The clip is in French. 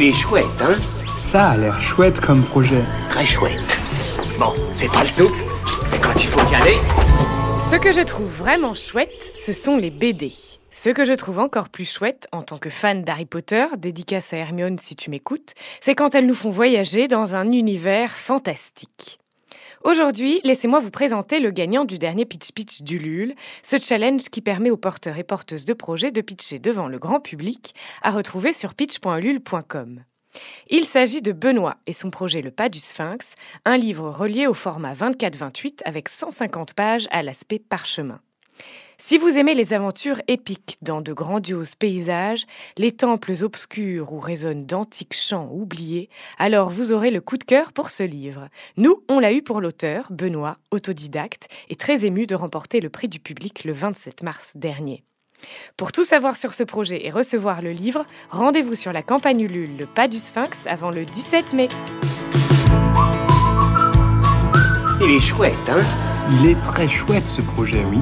Il est chouette, hein Ça a l'air chouette comme projet. Très chouette. Bon, c'est pas le tout, mais quand il faut y aller... Ce que je trouve vraiment chouette, ce sont les BD. Ce que je trouve encore plus chouette, en tant que fan d'Harry Potter, dédicace à Hermione si tu m'écoutes, c'est quand elles nous font voyager dans un univers fantastique. Aujourd'hui, laissez-moi vous présenter le gagnant du dernier Pitch Pitch du LUL, ce challenge qui permet aux porteurs et porteuses de projets de pitcher devant le grand public, à retrouver sur pitch.lul.com. Il s'agit de Benoît et son projet Le Pas du Sphinx, un livre relié au format 24-28 avec 150 pages à l'aspect parchemin. Si vous aimez les aventures épiques dans de grandioses paysages, les temples obscurs où résonnent d'antiques chants oubliés, alors vous aurez le coup de cœur pour ce livre. Nous, on l'a eu pour l'auteur, Benoît, autodidacte, et très ému de remporter le prix du public le 27 mars dernier. Pour tout savoir sur ce projet et recevoir le livre, rendez-vous sur la campagne Ulule Le Pas du Sphinx avant le 17 mai. Il est chouette, hein? Il est très chouette ce projet, oui.